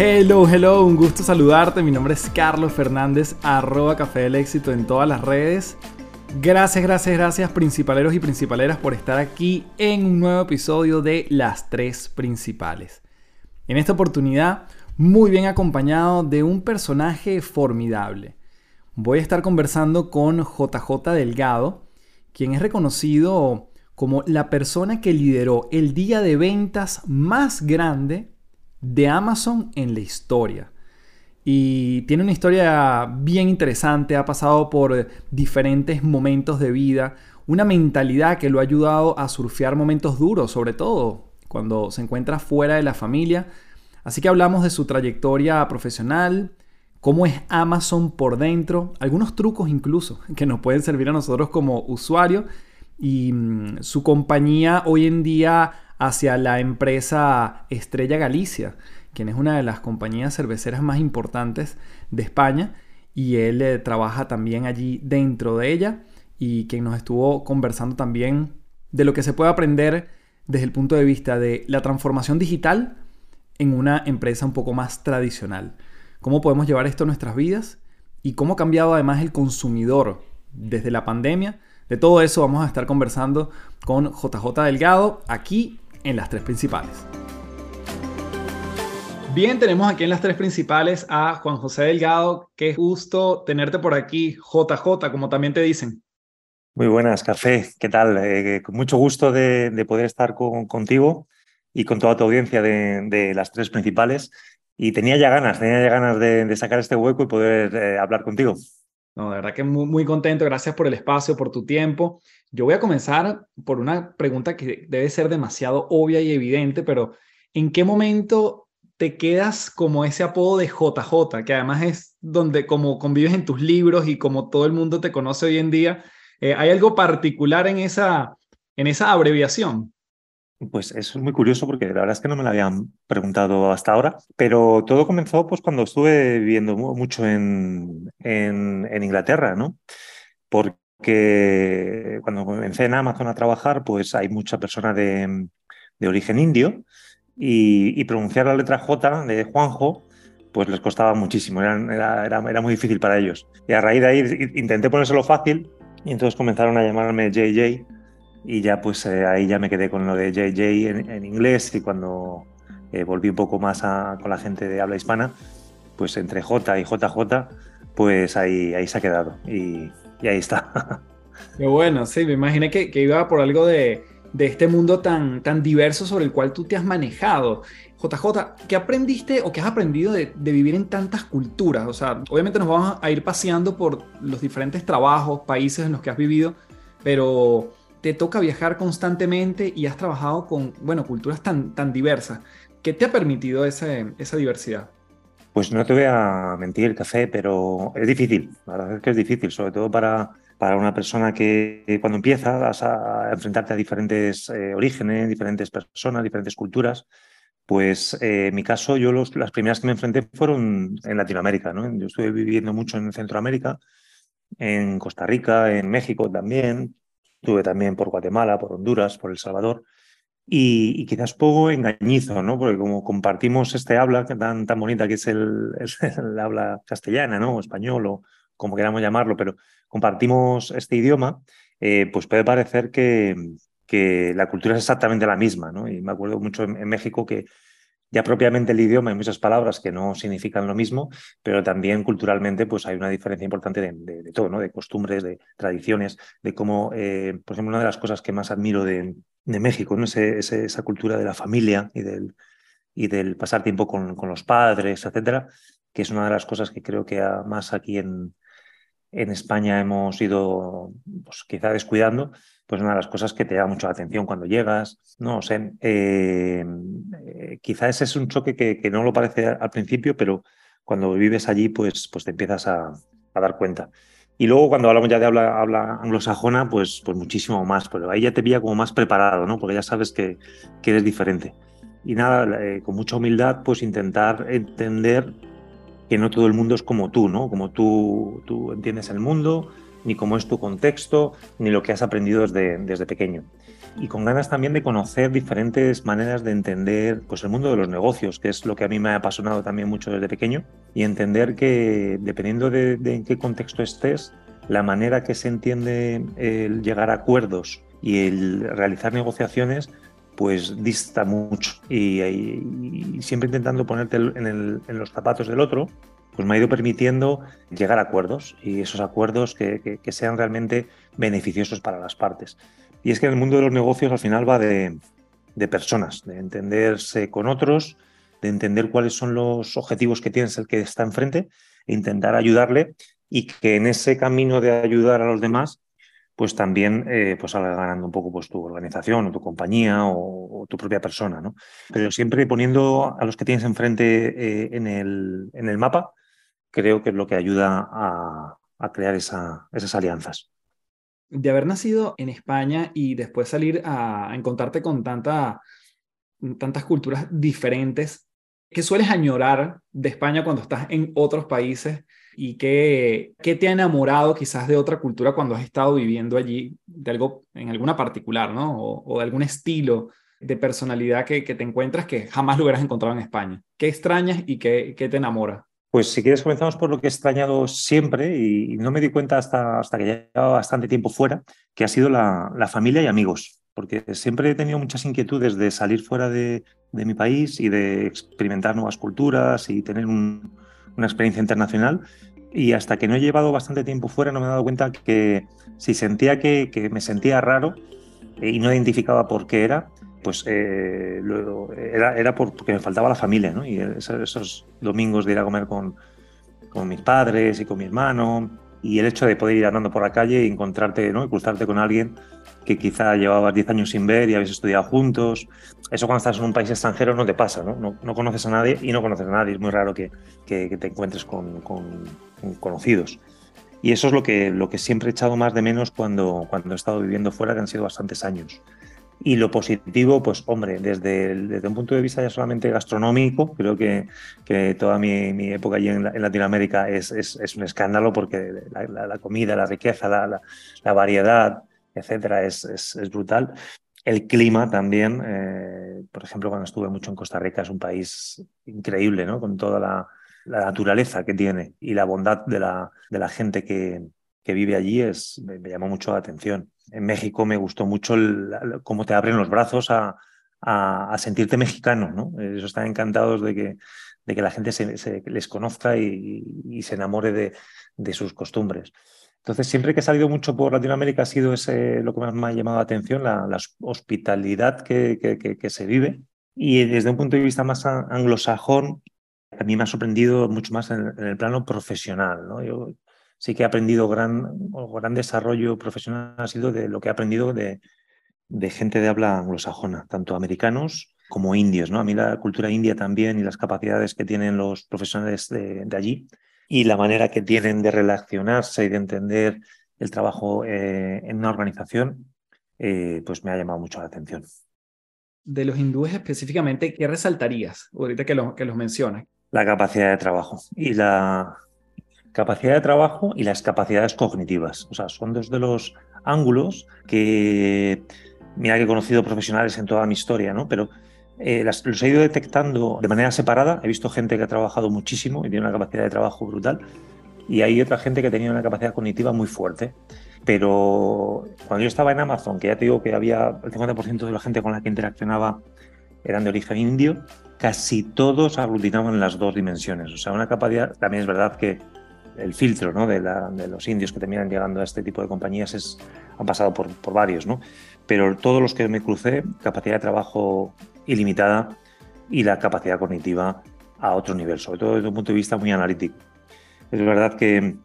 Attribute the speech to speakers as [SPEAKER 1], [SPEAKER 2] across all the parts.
[SPEAKER 1] Hello, hello, un gusto saludarte. Mi nombre es Carlos Fernández, arroba Café del Éxito en todas las redes. Gracias, gracias, gracias principaleros y principaleras por estar aquí en un nuevo episodio de Las Tres Principales. En esta oportunidad, muy bien acompañado de un personaje formidable. Voy a estar conversando con JJ Delgado, quien es reconocido como la persona que lideró el día de ventas más grande de Amazon en la historia. Y tiene una historia bien interesante, ha pasado por diferentes momentos de vida, una mentalidad que lo ha ayudado a surfear momentos duros, sobre todo cuando se encuentra fuera de la familia. Así que hablamos de su trayectoria profesional, cómo es Amazon por dentro, algunos trucos incluso que nos pueden servir a nosotros como usuarios y mm, su compañía hoy en día hacia la empresa Estrella Galicia, quien es una de las compañías cerveceras más importantes de España y él eh, trabaja también allí dentro de ella y quien nos estuvo conversando también de lo que se puede aprender desde el punto de vista de la transformación digital en una empresa un poco más tradicional. Cómo podemos llevar esto a nuestras vidas y cómo ha cambiado además el consumidor desde la pandemia. De todo eso vamos a estar conversando con JJ Delgado aquí en las tres principales. Bien, tenemos aquí en las tres principales a Juan José Delgado. Qué gusto tenerte por aquí, JJ, como también te dicen.
[SPEAKER 2] Muy buenas, Café. ¿Qué tal? Eh, con mucho gusto de, poder estar contigo y con toda tu audiencia de, las tres principales. Y tenía ya ganas, tenía ya ganas de, sacar este hueco y poder eh, hablar contigo.
[SPEAKER 1] No, de verdad que muy, muy contento. Gracias por el espacio, por tu tiempo. Yo voy a comenzar por una pregunta que debe ser demasiado obvia y evidente, pero ¿en qué momento te quedas como ese apodo de JJ, que además es donde como convives en tus libros y como todo el mundo te conoce hoy en día? Eh, ¿Hay algo particular en esa, en esa abreviación?
[SPEAKER 2] Pues es muy curioso porque la verdad es que no me lo habían preguntado hasta ahora, pero todo comenzó pues cuando estuve viviendo mucho en, en, en Inglaterra, ¿no? Porque que cuando comencé en Amazon a trabajar, pues hay mucha persona de, origen indio y, pronunciar la letra J de Juanjo, pues les costaba muchísimo, era, era, muy difícil para ellos. Y a raíz de ahí intenté ponérselo fácil y entonces comenzaron a llamarme JJ y ya pues eh, ahí ya me quedé con lo de JJ en, inglés y cuando eh, volví un poco más con la gente de habla hispana, pues entre J y JJ, pues ahí, ahí se ha quedado. Y, y ahí está.
[SPEAKER 1] Qué bueno, sí, me imaginé que, que, iba por algo de de este mundo tan, tan diverso sobre el cual tú te has manejado. JJ, ¿qué aprendiste o qué has aprendido de, de, vivir en tantas culturas? O sea, obviamente nos vamos a ir paseando por los diferentes trabajos, países en los que has vivido, pero te toca viajar constantemente y has trabajado con, bueno, culturas tan, tan diversas. ¿Qué te ha permitido ese, esa diversidad?
[SPEAKER 2] Pues no te voy a mentir, café, pero es difícil. La verdad es que es difícil, sobre todo para, para una persona que cuando empieza vas a enfrentarte a diferentes eh, orígenes, diferentes personas, diferentes culturas. Pues eh, en mi caso, yo los, las primeras que me enfrenté fueron en Latinoamérica. ¿no? Yo estuve viviendo mucho en Centroamérica, en Costa Rica, en México también. Estuve también por Guatemala, por Honduras, por El Salvador. Y, quizás poco engañizo, ¿no? Porque como compartimos este habla tan, tan bonita que es el, el, habla castellana, ¿no? O español, o como queramos llamarlo, pero compartimos este idioma, eh, pues puede parecer que, que, la cultura es exactamente la misma, ¿no? Y me acuerdo mucho en, México que ya propiamente el idioma hay muchas palabras que no significan lo mismo, pero también culturalmente pues hay una diferencia importante de, todo, ¿no? De costumbres, de tradiciones, de cómo, eh, por ejemplo, una de las cosas que más admiro de, México, ¿no? esa cultura de la familia y del, y del pasar tiempo con, con, los padres, etcétera, que es una de las cosas que creo que más aquí en, en España hemos ido pues, quizá descuidando, pues una de las cosas que te da mucha atención cuando llegas, no sé, eh, quizá ese es un choque que, no lo parece al principio, pero cuando vives allí, pues, pues te empiezas a, dar cuenta. Y luego cuando hablamos ya de habla, habla anglosajona, pues, pues muchísimo más, pero ahí ya te pilla como más preparado, ¿no? Porque ya sabes que, que eres diferente. Y nada, eh, con mucha humildad, pues intentar entender que no todo el mundo es como tú, ¿no? Como tú, tú entiendes el mundo, ni cómo es tu contexto, ni lo que has aprendido desde, desde pequeño. Y con ganas también de conocer diferentes maneras de entender pues, el mundo de los negocios, que es lo que a mí me ha apasionado también mucho desde pequeño, y entender que dependiendo de, de en qué contexto estés, la manera que se entiende el llegar a acuerdos y el realizar negociaciones, pues dista mucho. Y, y, siempre intentando ponerte en, el, en, los zapatos del otro, pues me ha ido permitiendo llegar a acuerdos y esos acuerdos que, que, que, sean realmente beneficiosos para las partes. Y es que el mundo de los negocios al final va de, personas, de entenderse con otros, de entender cuáles son los objetivos que tienes el que está enfrente e intentar ayudarle y que en ese camino de ayudar a los demás pues también eh, pues salga ganando un poco pues tu organización o tu compañía o, tu propia persona, ¿no? Pero siempre poniendo a los que tienes enfrente eh, en, el, en el mapa, creo que es lo que ayuda a, a crear esa, esas alianzas.
[SPEAKER 1] De haber nacido en España y después salir a, encontrarte con tanta, tantas culturas diferentes, ¿qué sueles añorar de España cuando estás en otros países? y qué, qué, te ha enamorado quizás de otra cultura cuando has estado viviendo allí, de algo en alguna particular, ¿no? O, o de algún estilo de personalidad que, que, te encuentras que jamás lo hubieras encontrado en España. ¿Qué extrañas y qué, qué te enamora?
[SPEAKER 2] Pues si quieres comenzamos por lo que he extrañado siempre y no me di cuenta hasta, hasta que llevaba bastante tiempo fuera, que ha sido la, familia y amigos, porque siempre he tenido muchas inquietudes de salir fuera de, de mi país y de experimentar nuevas culturas y tener un, una experiencia internacional. Y hasta que no he llevado bastante tiempo fuera no me he dado cuenta que si sentía que, que me sentía raro eh, y no identificaba por qué era, pues eh, lo, era, era porque me faltaba la familia, ¿no? Y esos, esos, domingos de ir a comer con, con mis padres y con mi hermano y el hecho de poder ir andando por la calle y encontrarte, ¿no? Y cruzarte con alguien que quizá llevabas 10 años sin ver y habéis estudiado juntos. Eso cuando estás en un país extranjero no te pasa, ¿no? No, no conoces a nadie y no conoces a nadie. Es muy raro que, que, que te encuentres con, con, con, conocidos. Y eso es lo que, lo que siempre he echado más de menos cuando, cuando he estado viviendo fuera, que han sido bastantes años. Y lo positivo, pues hombre, desde, desde un punto de vista ya solamente gastronómico, creo que, que toda mi, mi, época allí en, en Latinoamérica es, es, es, un escándalo porque la, la, la comida, la riqueza, la, la variedad, etcétera, es, es, brutal. El clima también, eh, por ejemplo, cuando estuve mucho en Costa Rica, es un país increíble, ¿no? Con toda la, la naturaleza que tiene y la bondad de la, de la gente que, que vive allí es, me, me, llamó mucho la atención. En México me gustó mucho el, el, cómo te abren los brazos a, a, a, sentirte mexicano, ¿no? Ellos están encantados de que, de que la gente se, se les conozca y, y se enamore de, de sus costumbres. Entonces, siempre que he salido mucho por Latinoamérica ha sido ese lo que más me ha llamado la atención, la, hospitalidad que, que, se vive. Y desde un punto de vista más anglosajón, a mí me ha sorprendido mucho más en, el plano profesional. ¿no? Yo sí que he aprendido gran, gran desarrollo profesional, ha sido de lo que he aprendido de, de gente de habla anglosajona, tanto americanos como indios. ¿no? A mí la cultura india también y las capacidades que tienen los profesionales de, allí y la manera que tienen de relacionarse y de entender el trabajo eh, en una organización, eh, pues me ha llamado mucho la atención.
[SPEAKER 1] De los hindúes específicamente, ¿qué resaltarías ahorita que, lo, que los mencionas?
[SPEAKER 2] La capacidad de trabajo y la capacidad de trabajo y las capacidades cognitivas. O sea, son dos de los ángulos que, mira que he conocido profesionales en toda mi historia, ¿no? Pero eh, los he ido detectando de manera separada. He visto gente que ha trabajado muchísimo y tiene una capacidad de trabajo brutal. Y hay otra gente que tenía una capacidad cognitiva muy fuerte. Pero cuando yo estaba en Amazon, que ya te digo que había el 50% de la gente con la que interaccionaba eran de origen indio, casi todos aglutinaban las dos dimensiones. O sea, una capacidad, también es verdad que el filtro ¿no? de, los indios que terminan llegando a este tipo de compañías es, han pasado por, varios, ¿no? pero todos los que me crucé, capacidad de trabajo ilimitada y la capacidad cognitiva a otro nivel, sobre todo desde un punto de vista muy analítico. Es verdad que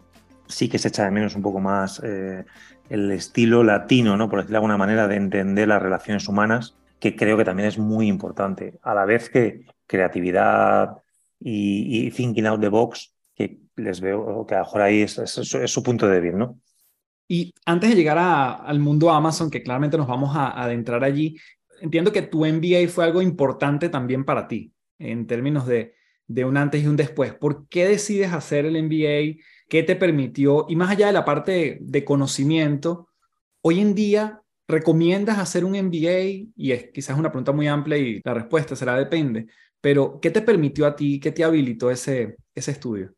[SPEAKER 2] sí que se echa de menos un poco más eh, el estilo latino, ¿no? por decirlo de alguna manera, de entender las relaciones humanas, que creo que también es muy importante, a la vez que creatividad y, thinking out the box, que les veo que a lo mejor ahí es, su punto de débil, ¿no?
[SPEAKER 1] Y antes de llegar al mundo Amazon, que claramente nos vamos a adentrar allí, entiendo que tu MBA fue algo importante también para ti, en términos de, de un antes y un después. ¿Por qué decides hacer el MBA? ¿Qué te permitió? Y más allá de la parte de conocimiento, hoy en día, ¿recomiendas hacer un MBA? Y es quizás una pregunta muy amplia y la respuesta será depende, pero ¿qué te permitió a ti? ¿Qué te habilitó ese, ese estudio?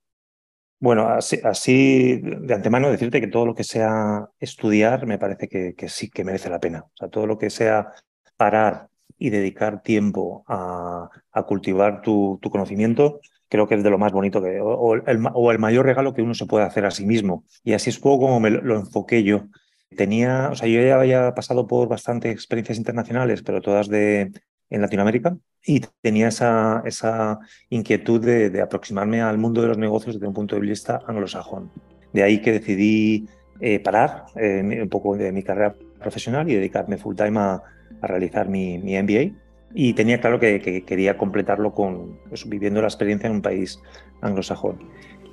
[SPEAKER 2] Bueno, así, así, de antemano decirte que todo lo que sea estudiar me parece que, sí que merece la pena. O sea, todo lo que sea parar y dedicar tiempo a, cultivar tu, conocimiento, creo que es de lo más bonito que, o, el, mayor regalo que uno se puede hacer a sí mismo. Y así es poco como me lo, enfoqué yo. Tenía, o sea, yo ya había pasado por bastantes experiencias internacionales, pero todas de, en Latinoamérica, y tenía esa, esa inquietud de, aproximarme al mundo de los negocios desde un punto de vista anglosajón. De ahí que decidí eh, parar eh, un poco de mi carrera profesional y dedicarme full time a, a realizar mi, mi, MBA. Y tenía claro que, quería completarlo con pues, viviendo la experiencia en un país anglosajón.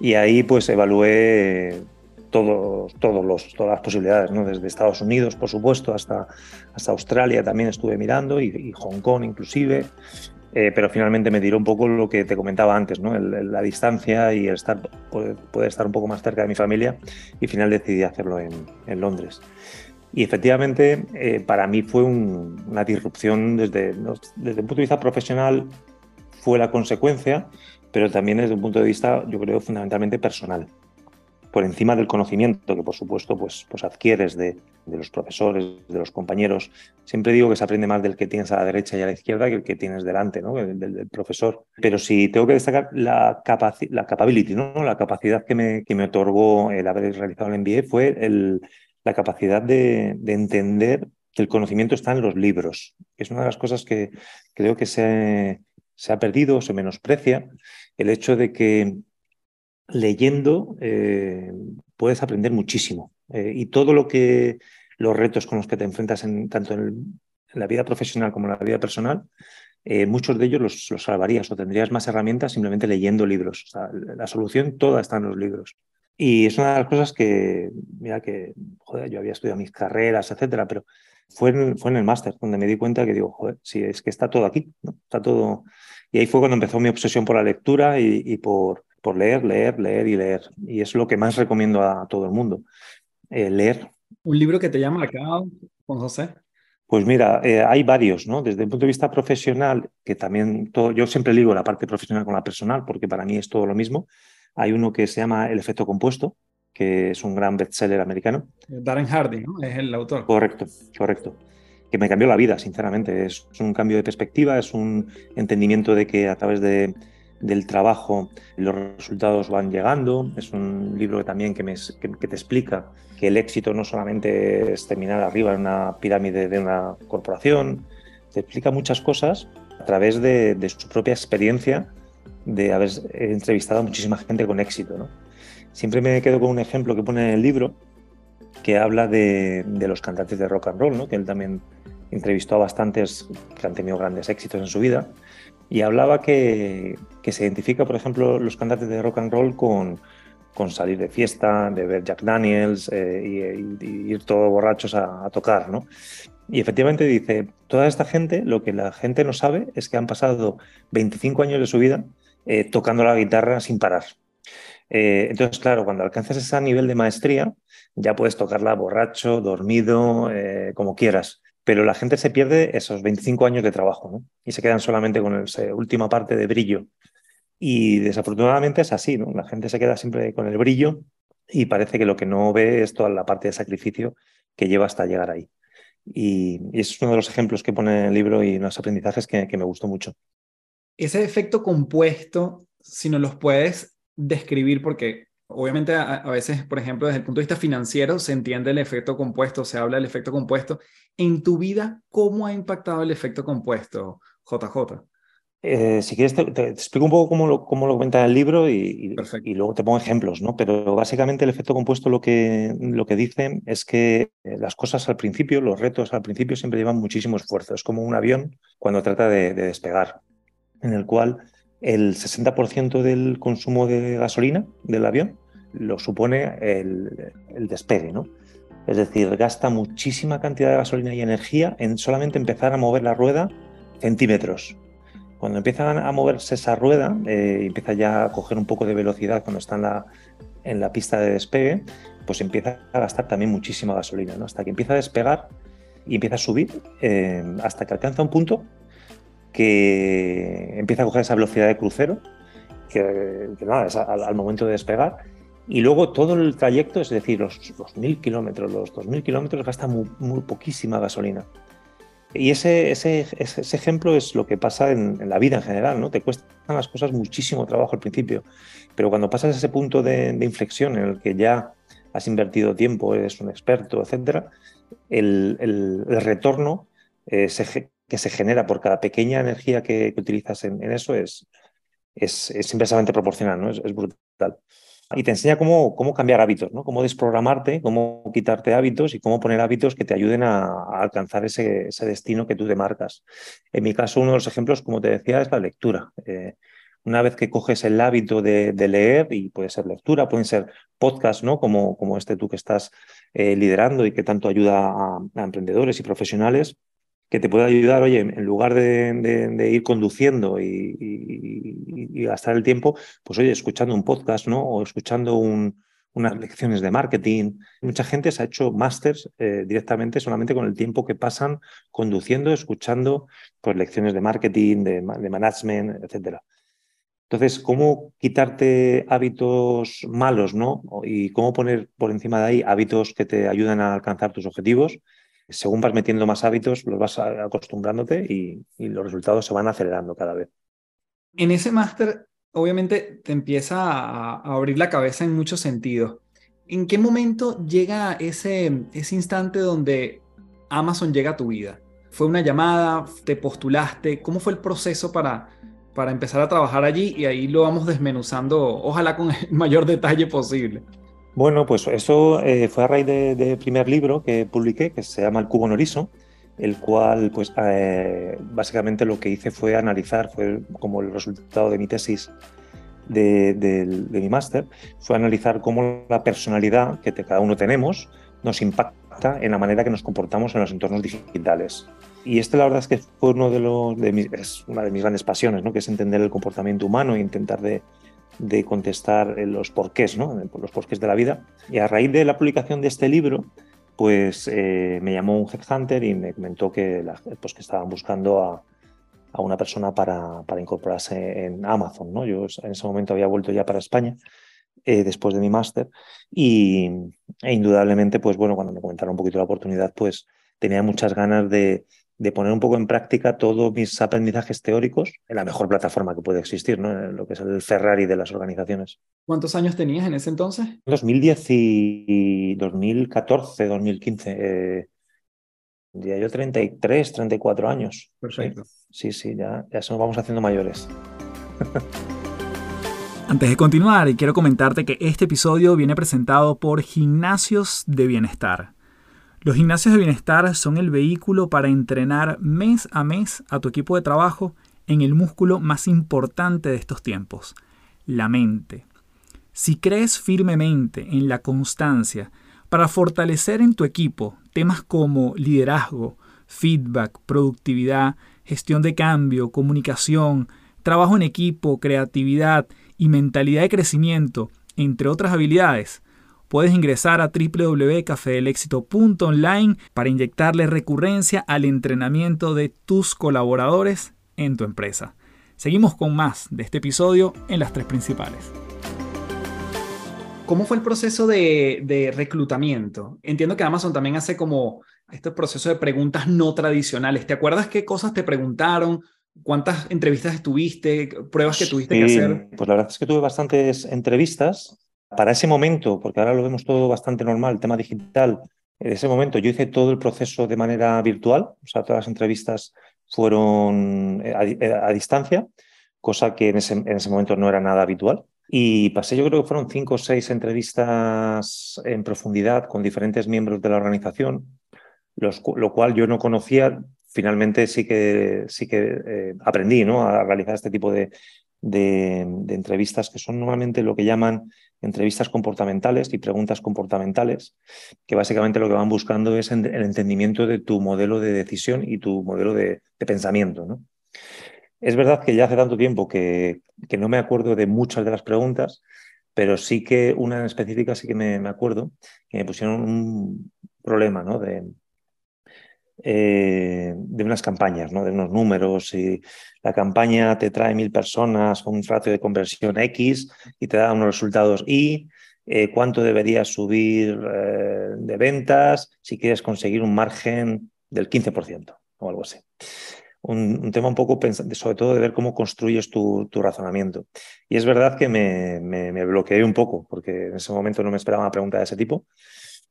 [SPEAKER 2] Y ahí pues evalué todos, todos los, todas las posibilidades, ¿no? desde Estados Unidos, por supuesto, hasta, hasta Australia también estuve mirando y, Hong Kong inclusive. Eh, pero finalmente me tiró un poco lo que te comentaba antes, ¿no? la distancia y el estar, poder, estar un poco más cerca de mi familia y al final decidí hacerlo en, en Londres. Y efectivamente, eh, para mí fue una disrupción desde, desde un punto de vista profesional, fue la consecuencia, pero también desde un punto de vista, yo creo, fundamentalmente personal. Por encima del conocimiento que, por supuesto, pues, pues adquieres de, de los profesores, de los compañeros. Siempre digo que se aprende más del que tienes a la derecha y a la izquierda que el que tienes delante, ¿no? del, del profesor. Pero si tengo que destacar la, la capability, ¿no? la capacidad que me, que me otorgó el haber realizado el MBA fue el, la capacidad de, entender que el conocimiento está en los libros. Es una de las cosas que creo que se, se ha perdido, se menosprecia, el hecho de que leyendo eh, puedes aprender muchísimo. Eh, y todo lo que los retos con los que te enfrentas en, tanto en, la vida profesional como en la vida personal, eh, muchos de ellos los, salvarías o tendrías más herramientas simplemente leyendo libros. la solución toda está en los libros. Y es una de las cosas que, mira que, joder, yo había estudiado mis carreras, etcétera, pero fue en, fue en el máster donde me di cuenta que digo, joder, sí, es que está todo aquí. Está todo. Y ahí fue cuando empezó mi obsesión por la lectura y, por, por leer, leer, leer y leer. Y es lo que más recomiendo a todo el mundo, eh, leer.
[SPEAKER 1] ¿Un libro que te llama acá, Juan José?
[SPEAKER 2] Pues mira, eh, hay varios, ¿no? Desde el punto de vista profesional, que también todo, yo siempre ligo la parte profesional con la personal, porque para mí es todo lo mismo. Hay uno que se llama El efecto compuesto, que es un gran bestseller americano.
[SPEAKER 1] Darren Hardy, ¿no? Es el autor.
[SPEAKER 2] Correcto, correcto. Que me cambió la vida, sinceramente. Es un cambio de perspectiva, es un entendimiento de que a través de, del trabajo los resultados van llegando. Es un libro que también que, te explica que el éxito no solamente es terminar arriba en una pirámide de una corporación, te explica muchas cosas a través de, su propia experiencia de haber entrevistado a muchísima gente con éxito. ¿no? Siempre me quedo con un ejemplo que pone en el libro que habla de, de los cantantes de rock and roll, ¿no? que él también entrevistó a bastantes que han tenido grandes éxitos en su vida y hablaba que, se identifica, por ejemplo, los cantantes de rock and roll con, con salir de fiesta, de ver Jack Daniels eh, y, ir todos borrachos a, tocar, ¿no? Y efectivamente dice, toda esta gente, lo que la gente no sabe es que han pasado 25 años de su vida eh, tocando la guitarra sin parar. Eh, entonces, claro, cuando alcanzas ese nivel de maestría, ya puedes tocarla borracho, dormido, como quieras pero la gente se pierde esos 25 años de trabajo y se quedan solamente con esa última parte de brillo. Y desafortunadamente es así, ¿no? La gente se queda siempre con el brillo y parece que lo que no ve es toda la parte de sacrificio que lleva hasta llegar ahí. Y, es uno de los ejemplos que pone en el libro y unos aprendizajes que, que me gustó mucho.
[SPEAKER 1] Ese efecto compuesto, si nos los puedes describir, porque obviamente a, veces, por ejemplo, desde el punto de vista financiero se entiende el efecto compuesto, se habla del efecto compuesto. En tu vida, ¿cómo ha impactado el efecto compuesto, JJ?
[SPEAKER 2] Eh, si quieres, te, explico un poco cómo lo, cómo lo comenta en el libro y, y, luego te pongo ejemplos, ¿no? Pero básicamente el efecto compuesto lo que, lo que dice es que eh, las cosas al principio, los retos al principio siempre llevan muchísimo esfuerzo. Es como un avión cuando trata de, de despegar, en el cual el 60% del consumo de gasolina del avión lo supone el, despegue, ¿no? Es decir, gasta muchísima cantidad de gasolina y energía en solamente empezar a mover la rueda centímetros. Cuando empieza a moverse esa rueda, eh, empieza ya a coger un poco de velocidad cuando está en la, en la pista de despegue, pues empieza a gastar también muchísima gasolina, ¿no? Hasta que empieza a despegar y empieza a subir eh, hasta que alcanza un punto que empieza a coger esa velocidad de crucero, que, nada, es al, momento de despegar, y luego todo el trayecto, es decir, los, mil kilómetros, los dos mil kilómetros, gasta muy, poquísima gasolina. Y ese, ese, ese, ejemplo es lo que pasa en, la vida en general, ¿no? Te cuestan las cosas muchísimo trabajo al principio, pero cuando pasas ese punto de, inflexión en el que ya has invertido tiempo, eres un experto, etc., el, el, retorno eh, que se genera por cada pequeña energía que, utilizas en, eso es, es, es, inversamente proporcional, ¿no? es brutal y te enseña cómo, cómo cambiar hábitos, ¿no? cómo desprogramarte, cómo quitarte hábitos y cómo poner hábitos que te ayuden a, alcanzar ese, ese, destino que tú te marcas. En mi caso, uno de los ejemplos, como te decía, es la lectura. Eh, una vez que coges el hábito de, leer, y puede ser lectura, pueden ser podcasts, ¿no? como, como este tú que estás eh, liderando y que tanto ayuda a, a emprendedores y profesionales, que te puede ayudar, oye, en lugar de, ir conduciendo y, gastar el tiempo, pues oye, escuchando un podcast, ¿no? O escuchando unas lecciones de marketing. Mucha gente se ha hecho másters eh, directamente solamente con el tiempo que pasan conduciendo, escuchando pues, lecciones de marketing, de, management, etc. Entonces, ¿cómo quitarte hábitos malos, ¿no? Y cómo poner por encima de ahí hábitos que te ayudan a alcanzar tus objetivos? Según vas metiendo más hábitos, los vas acostumbrándote y, los resultados se van acelerando cada vez.
[SPEAKER 1] En ese máster, obviamente, te empieza a, abrir la cabeza en muchos sentidos. ¿En qué momento llega ese, ese instante donde Amazon llega a tu vida? ¿Fue una llamada? ¿Te postulaste? ¿Cómo fue el proceso para, para empezar a trabajar allí? Y ahí lo vamos desmenuzando, ojalá con el mayor detalle posible.
[SPEAKER 2] Bueno, pues eso eh, fue a raíz del primer libro que publiqué, que se llama El Cubo Norizo, el cual, pues, eh, básicamente lo que hice fue analizar, fue como el resultado de mi tesis de, mi máster, fue analizar cómo la personalidad que cada uno tenemos nos impacta en la manera que nos comportamos en los entornos digitales. Y este la verdad es que fue uno de los es una de mis grandes pasiones, ¿no? que es entender el comportamiento humano e intentar de, de contestar los porqués, ¿no? los porqués de la vida. Y a raíz de la publicación de este libro, pues eh, me llamó un headhunter y me comentó que, pues, que estaban buscando a, a una persona para, para, incorporarse en Amazon. ¿no? Yo en ese momento había vuelto ya para España eh, después de mi máster y e indudablemente, pues bueno, cuando me comentaron un poquito la oportunidad, pues tenía muchas ganas de, de poner un poco en práctica todos mis aprendizajes teóricos en la mejor plataforma que puede existir, ¿no? En lo que es el Ferrari de las organizaciones.
[SPEAKER 1] ¿Cuántos años tenías en ese entonces?
[SPEAKER 2] 2010 y 2014, 2015. Eh, ya yo 33, 34 años.
[SPEAKER 1] Perfecto.
[SPEAKER 2] Sí, sí, ya, ya nos vamos haciendo mayores.
[SPEAKER 1] Antes de continuar, quiero comentarte que este episodio viene presentado por Gimnasios de Bienestar. Los gimnasios de bienestar son el vehículo para entrenar mes a mes a tu equipo de trabajo en el músculo más importante de estos tiempos, la mente. Si crees firmemente en la constancia para fortalecer en tu equipo temas como liderazgo, feedback, productividad, gestión de cambio, comunicación, trabajo en equipo, creatividad y mentalidad de crecimiento, entre otras habilidades, puedes ingresar a www.cafedelexito.online para inyectarle recurrencia al entrenamiento de tus colaboradores en tu empresa. Seguimos con más de este episodio en las tres principales. ¿Cómo fue el proceso de, reclutamiento? Entiendo que Amazon también hace como este proceso de preguntas no tradicionales. ¿Te acuerdas qué cosas te preguntaron? ¿Cuántas entrevistas estuviste? ¿Pruebas que tuviste que hacer?
[SPEAKER 2] Pues la verdad es que tuve bastantes entrevistas para ese momento, porque ahora lo vemos todo bastante normal, el tema digital, en ese momento yo hice todo el proceso de manera virtual, o sea, todas las entrevistas fueron eh, eh, a, distancia, cosa que en ese, en ese, momento no era nada habitual. Y pasé, yo creo que fueron cinco o seis entrevistas en profundidad con diferentes miembros de la organización, lo cual yo no conocía. Finalmente sí que, sí que eh, aprendí ¿no? a realizar este tipo de, de, entrevistas que son normalmente lo que llaman entrevistas comportamentales y preguntas comportamentales, que básicamente lo que van buscando es el entendimiento de tu modelo de decisión y tu modelo de, pensamiento. ¿no? Es verdad que ya hace tanto tiempo que, que, no me acuerdo de muchas de las preguntas, pero sí que una en específica sí que me, me acuerdo, que me pusieron un problema ¿no? de, eh, de unas campañas, ¿no? de unos números. Y la campaña te trae mil personas con un ratio de conversión X y te da unos resultados Y. Eh, cuánto deberías subir eh, de ventas si quieres conseguir un margen del 15% o algo así. Un, tema un poco, sobre todo de ver cómo construyes tu, razonamiento. Y es verdad que me, bloqueé un poco, porque en ese momento no me esperaba una pregunta de ese tipo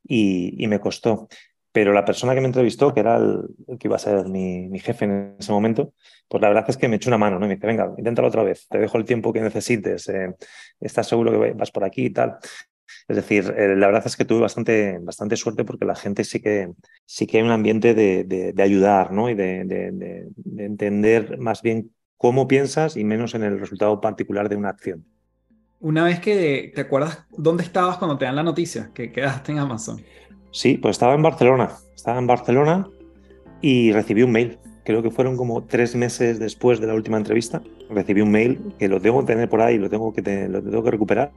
[SPEAKER 2] y me costó. Pero la persona que me entrevistó, que era el, que iba a ser mi, jefe en ese momento, pues la verdad es que me echó una mano, ¿no? me dice, venga, inténtalo otra vez, te dejo el tiempo que necesites, eh, estás seguro que vas por aquí y tal. Es decir, eh, la verdad es que tuve bastante, bastante suerte porque la gente sí que, sí que hay un ambiente de, ayudar ¿no? y de, de, entender más bien cómo piensas y menos en el resultado particular de una acción.
[SPEAKER 1] Una vez que te acuerdas dónde estabas cuando te dan la noticia que quedaste en Amazon.
[SPEAKER 2] Sí, pues estaba en Barcelona. Estaba en Barcelona y recibí un mail. Creo que fueron como tres meses después de la última entrevista. Recibí un mail que lo tengo que tener por ahí, lo tengo que, lo tengo que recuperar,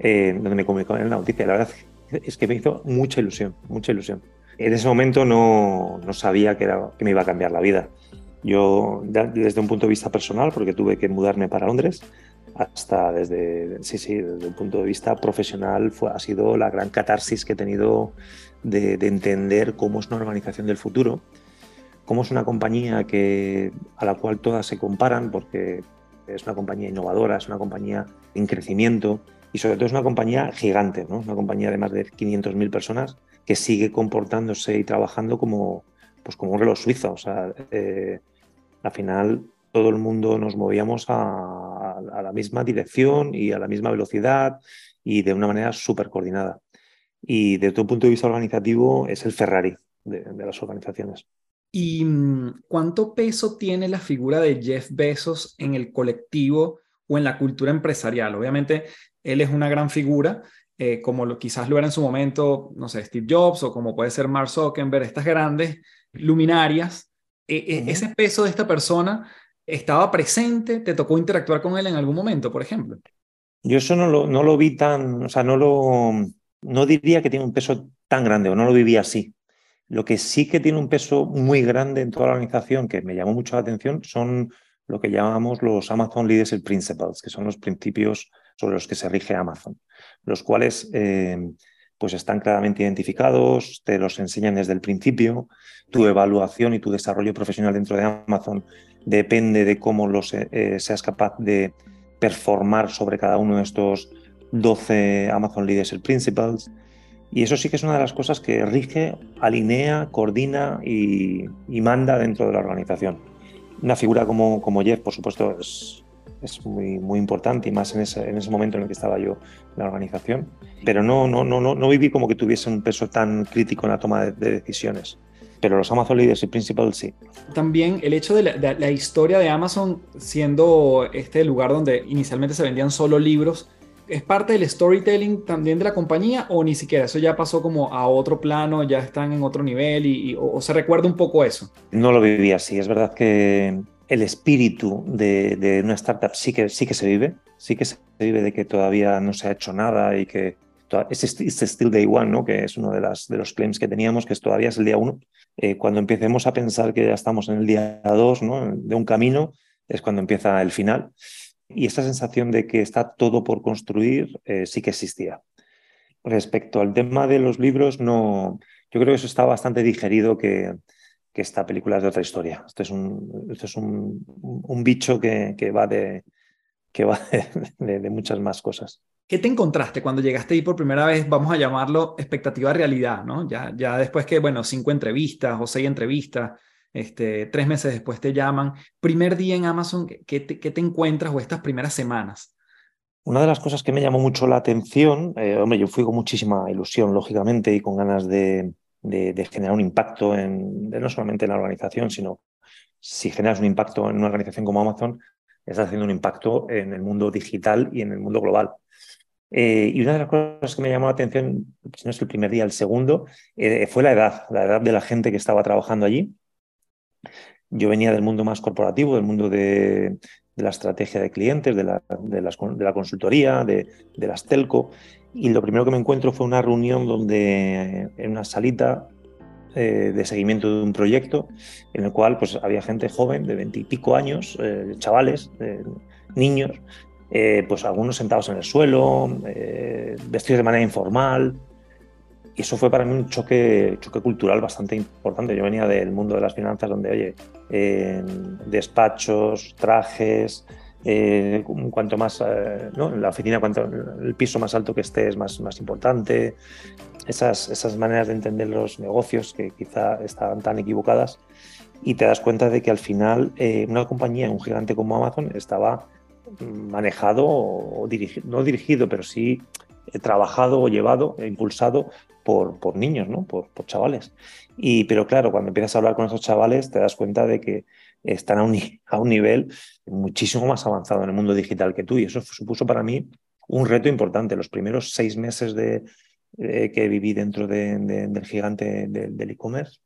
[SPEAKER 2] eh, donde me comunicó en la noticia. La verdad es que me hizo mucha ilusión, mucha ilusión. En ese momento no, no sabía que, era, que me iba a cambiar la vida. Yo, desde un punto de vista personal, porque tuve que mudarme para Londres, hasta desde, sí, sí, desde un punto de vista profesional, fue, ha sido la gran catarsis que he tenido de, entender cómo es una organización del futuro, cómo es una compañía que, a la cual todas se comparan, porque es una compañía innovadora, es una compañía en crecimiento y sobre todo es una compañía gigante, ¿no? una compañía de más de 500.000 personas que sigue comportándose y trabajando como, pues como un reloj suizo. O sea, eh, al final todo el mundo nos movíamos a, a, la misma dirección y a la misma velocidad y de una manera súper coordinada y desde un punto de vista organizativo es el Ferrari de, las organizaciones.
[SPEAKER 1] ¿Y mm, cuánto peso tiene la figura de Jeff Bezos en el colectivo o en la cultura empresarial? Obviamente, él es una gran figura, eh, como lo, quizás lo era en su momento, no sé, Steve Jobs o como puede ser Mark Zuckerberg, estas grandes luminarias. E, e, ¿Ese peso de esta persona estaba presente? ¿Te tocó interactuar con él en algún momento, por ejemplo?
[SPEAKER 2] Yo eso no lo, no lo vi tan, o sea, no lo, no diría que tiene un peso tan grande o no lo vivía así. Lo que sí que tiene un peso muy grande en toda la organización, que me llamó mucho la atención, son lo que llamamos los Amazon Leadership Principles, que son los principios sobre los que se rige Amazon, los cuales eh, pues están claramente identificados, te los enseñan desde el principio, tu evaluación y tu desarrollo profesional dentro de Amazon depende de cómo los, eh, seas capaz de performar sobre cada uno de estos 12 Amazon Leadership Principles. Y eso sí que es una de las cosas que rige, alinea, coordina y, manda dentro de la organización. Una figura como, como Jeff, por supuesto, es, es muy, muy importante y más en ese, en ese momento en el que estaba yo en la organización. Pero no, no, no, no, viví como que tuviese un peso tan crítico en la toma de, decisiones. Pero los Amazon Leaders y Principles sí.
[SPEAKER 1] También el hecho de la, de la historia de Amazon siendo este lugar donde inicialmente se vendían solo libros, ¿Es parte del storytelling también de la compañía o ni siquiera eso ya pasó como a otro plano, ya están en otro nivel y, o, se recuerda un poco eso?
[SPEAKER 2] No lo viví así. Es verdad que el espíritu de, una startup sí que, sí que se vive, sí que se vive de que todavía no se ha hecho nada y que es, still day one, ¿no? que es uno de, de los claims que teníamos, que es todavía es el día uno. Eh, cuando empecemos a pensar que ya estamos en el día dos ¿no? de un camino, es cuando empieza el final. Y esa sensación de que está todo por construir eh, sí que existía. Respecto al tema de los libros, no, yo creo que eso está bastante digerido que, que esta película es de otra historia. Esto es un, esto es un, un bicho que, que, va, de, que va de, muchas más cosas.
[SPEAKER 1] ¿Qué te encontraste cuando llegaste ahí por primera vez? Vamos a llamarlo expectativa realidad, ¿no? Ya, ya después que, bueno, cinco entrevistas o seis entrevistas, este, tres meses después te llaman. Primer día en Amazon, ¿qué te, qué te encuentras o estas primeras semanas?
[SPEAKER 2] Una de las cosas que me llamó mucho la atención, eh, hombre, yo fui con muchísima ilusión, lógicamente, y con ganas de, de, generar un impacto en, no solamente en la organización, sino si generas un impacto en una organización como Amazon, estás haciendo un impacto en el mundo digital y en el mundo global. Eh, y una de las cosas que me llamó la atención, si no es el primer día, el segundo, eh, fue la edad, la edad de la gente que estaba trabajando allí. Yo venía del mundo más corporativo, del mundo de, la estrategia de clientes, de la, de, la consultoría, de, las telco, y lo primero que me encuentro fue una reunión donde en una salita eh, de seguimiento de un proyecto en el cual pues, había gente joven de veintipico años, eh, chavales, eh, niños, pues algunos sentados en el suelo, vestidos de manera informal, y eso fue para mí un choque, cultural bastante importante. Yo venía del mundo de las finanzas donde, oye, despachos, trajes, eh, cuanto más, eh, ¿no? la oficina, cuanto el piso más alto que esté es más, más importante. Esas, esas maneras de entender los negocios que quizá estaban tan equivocadas y te das cuenta de que al final eh, una compañía, un gigante como Amazon, estaba manejado o dirigido, no dirigido, pero sí trabajado o llevado e impulsado por, por niños, ¿no? por, por, chavales. Y, pero claro, cuando empiezas a hablar con esos chavales te das cuenta de que están a un, a un nivel muchísimo más avanzado en el mundo digital que tú. Y eso supuso para mí un reto importante. Los primeros seis meses de, eh, que viví dentro de, del gigante del e-commerce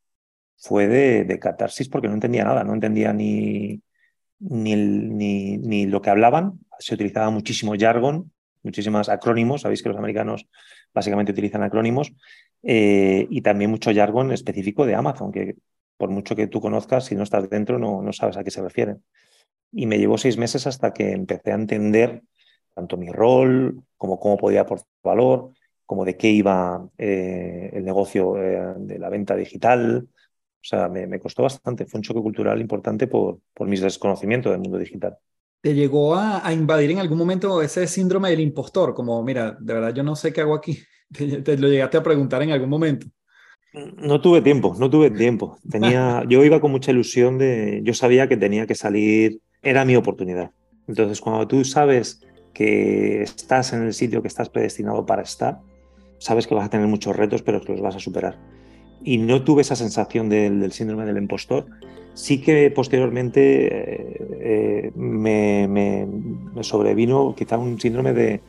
[SPEAKER 2] fue de, de, catarsis porque no entendía nada, no entendía ni, ni, ni, ni, lo que hablaban. Se utilizaba muchísimo jargon, muchísimos acrónimos. Sabéis que los americanos básicamente utilizan acrónimos eh, y también mucho jargon específico de Amazon, que por mucho que tú conozcas, si no estás dentro no, no sabes a qué se refieren. Y me llevó seis meses hasta que empecé a entender tanto mi rol, como cómo podía aportar valor, como de qué iba eh, el negocio eh, de la venta digital. O sea, me, me, costó bastante. Fue un choque cultural importante por, por mis desconocimientos del mundo digital.
[SPEAKER 1] ¿Te llegó a, a, invadir en algún momento ese síndrome del impostor? Como, mira, de verdad yo no sé qué hago aquí. ¿Te, te lo llegaste a preguntar en algún momento?
[SPEAKER 2] No tuve tiempo, no tuve tiempo. Tenía, yo iba con mucha ilusión de, yo sabía que tenía que salir, era mi oportunidad. Entonces, cuando tú sabes que estás en el sitio que estás predestinado para estar, sabes que vas a tener muchos retos, pero que los vas a superar. Y no tuve esa sensación del, del síndrome del impostor. Sí que posteriormente eh, eh, me, me, me sobrevino quizá un síndrome de,